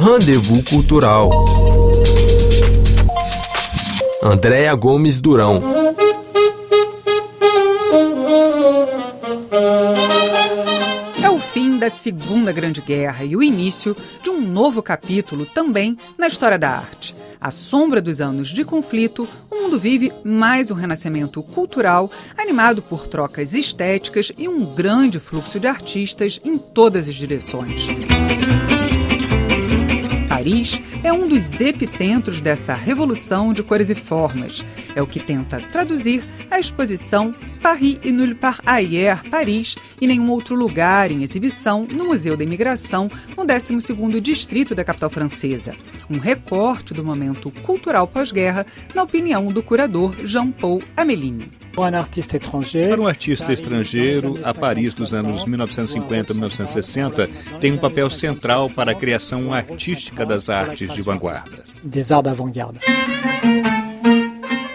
Rendezvous Cultural. Andréa Gomes Durão. É o fim da Segunda Grande Guerra e o início de um novo capítulo também na história da arte. À sombra dos anos de conflito, o mundo vive mais um renascimento cultural, animado por trocas estéticas e um grande fluxo de artistas em todas as direções. Paris é um dos epicentros dessa revolução de cores e formas. É o que tenta traduzir a exposição Paris et nulle part ailleurs, Paris e nenhum outro lugar em exibição no Museu da Imigração, no 12º distrito da capital francesa. Um recorte do momento cultural pós-guerra, na opinião do curador Jean-Paul Amelini. Para um artista estrangeiro, a Paris dos anos 1950-1960 tem um papel central para a criação artística das artes de vanguarda.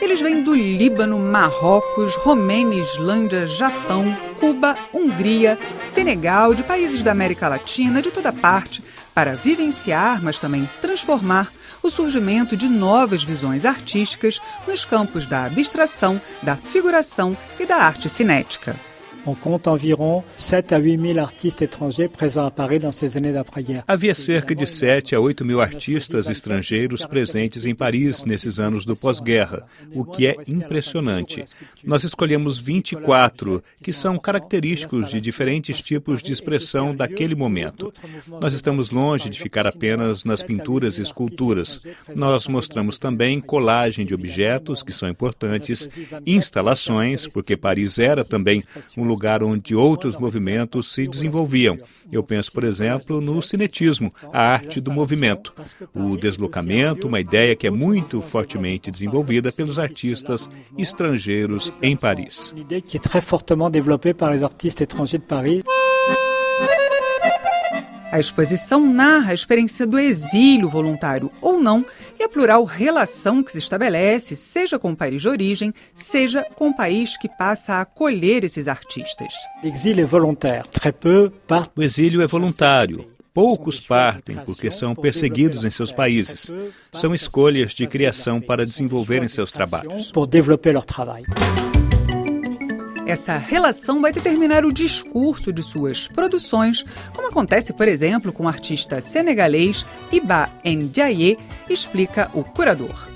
Eles vêm do Líbano, Marrocos, Romênia, Islândia, Japão, Cuba, Hungria, Senegal, de países da América Latina, de toda parte, para vivenciar, mas também transformar o surgimento de novas visões artísticas nos campos da abstração, da figuração e da arte cinética. On compte environ 7 a 8 mil artistes étrangers présents à Paris dans ces années d'après-guerre. Havia cerca de 7 a 8 mil artistas estrangeiros presentes em Paris nesses anos do pós-guerra, o que é impressionante. Nós escolhemos 24, que são característicos de diferentes tipos de expressão daquele momento. Nós estamos longe de ficar apenas nas pinturas e esculturas. Nós mostramos também colagem de objetos, que são importantes, instalações, porque Paris era também um lugar lugar onde outros movimentos se desenvolviam. Eu penso, por exemplo, no cinetismo, a arte do movimento. O deslocamento, uma ideia que é muito fortemente desenvolvida pelos artistas estrangeiros em Paris. A exposição narra a experiência do exílio voluntário ou não e a plural relação que se estabelece, seja com o país de origem, seja com o país que passa a acolher esses artistas. O exílio é voluntário. Poucos partem porque são perseguidos em seus países. São escolhas de criação para desenvolverem seus trabalhos. Essa relação vai determinar o discurso de suas produções, como acontece, por exemplo, com o artista senegalês Iba Ndiaye, explica o curador.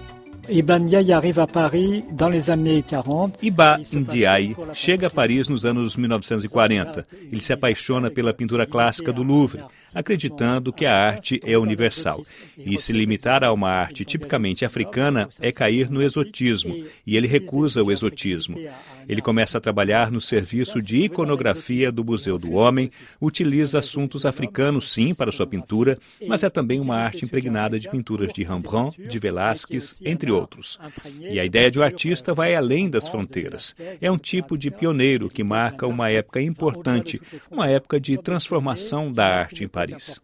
Iba Ndiaye arriva a Paris dans les années 40. Iba Ndiaye chega a Paris nos anos 1940. Ele se apaixona pela pintura clássica do Louvre, acreditando que a arte é universal. E se limitar a uma arte tipicamente africana é cair no exotismo, e ele recusa o exotismo. Ele começa a trabalhar no serviço de iconografia do Museu do Homem, utiliza assuntos africanos, sim, para sua pintura, mas é também uma arte impregnada de pinturas de Rembrandt, de Velázquez, entre outros. E a ideia de um artista vai além das fronteiras. É um tipo de pioneiro que marca uma época importante, uma época de transformação da arte em Paris.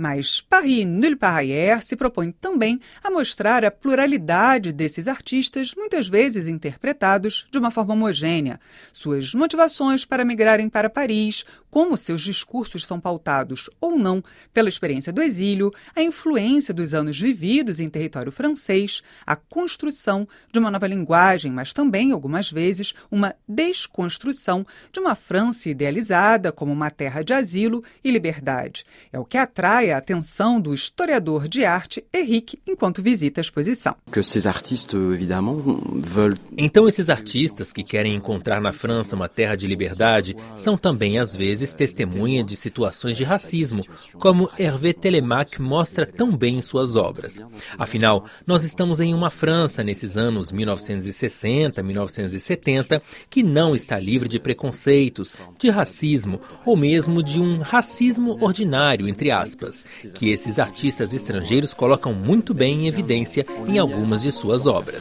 Mas Paris Nulle Part Ailleurs se propõe também a mostrar a pluralidade desses artistas, muitas vezes interpretados de uma forma homogênea, suas motivações para migrarem para Paris, como seus discursos são pautados ou não pela experiência do exílio, a influência dos anos vividos em território francês, a construção de uma nova linguagem, mas também, algumas vezes, uma desconstrução de uma França idealizada como uma terra de asilo e liberdade. É o que atrai a atenção do historiador de arte Henrique enquanto visita a exposição. Então, esses artistas que querem encontrar na França uma terra de liberdade são também, às vezes, testemunha de situações de racismo, como Hervé Telemaque mostra tão bem em suas obras. Afinal, nós estamos em uma França nesses anos 1960, 1970, que não está livre de preconceitos, de racismo ou mesmo de um racismo ordinário, entre aspas que esses artistas estrangeiros colocam muito bem em evidência em algumas de suas obras.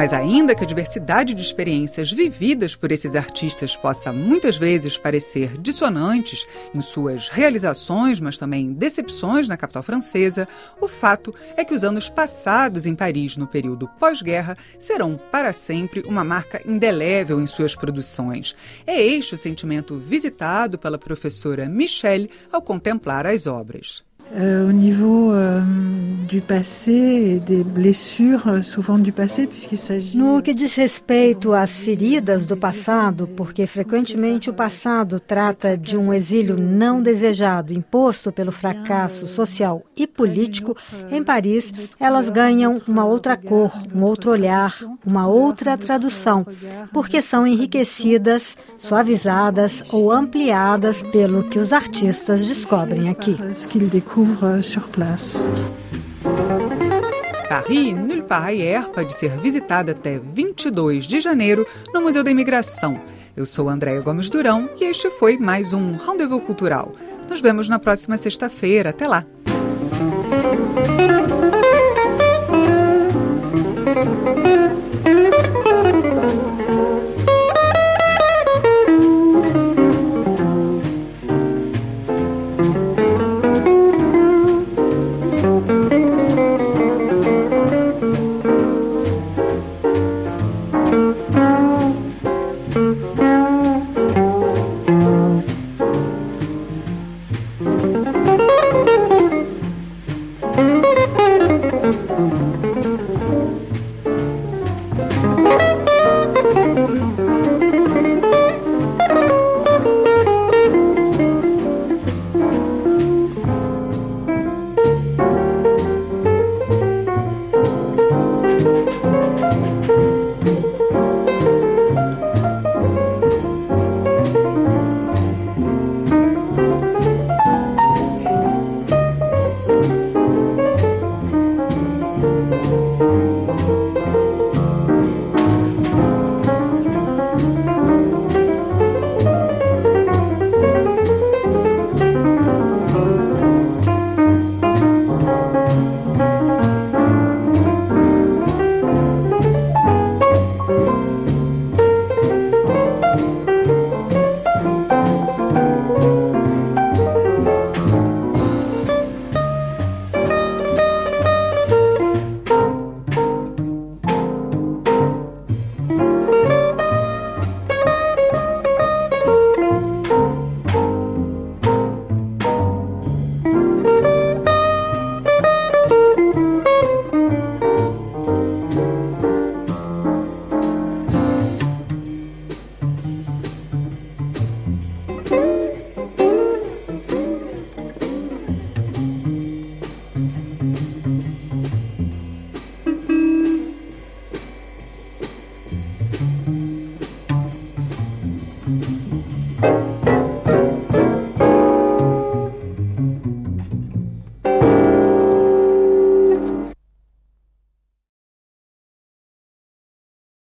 Mas ainda que a diversidade de experiências vividas por esses artistas possa muitas vezes parecer dissonantes em suas realizações, mas também decepções na capital francesa, o fato é que os anos passados em Paris no período pós-guerra serão para sempre uma marca indelével em suas produções. É este o sentimento visitado pela professora Michelle ao contemplar as obras. Niveau euh, du passé des blessures euh, souvent du passé, puisqu'il s'agit. No que diz respeito às feridas do passado, porque frequentemente o passado trata de um exílio não desejado imposto pelo fracasso social e político, em Paris elas ganham uma outra cor, um outro olhar, uma outra tradução, porque são enriquecidas, suavizadas ou ampliadas pelo que os artistas descobrem aqui découvre sur place. Paris Nulle part ailleurs pode ser visitada até 22 de janeiro no Museu da Imigração. Eu sou Andréia Gomes Durão e este foi mais um Rendezvous Cultural. Nos vemos na próxima sexta-feira. Até lá!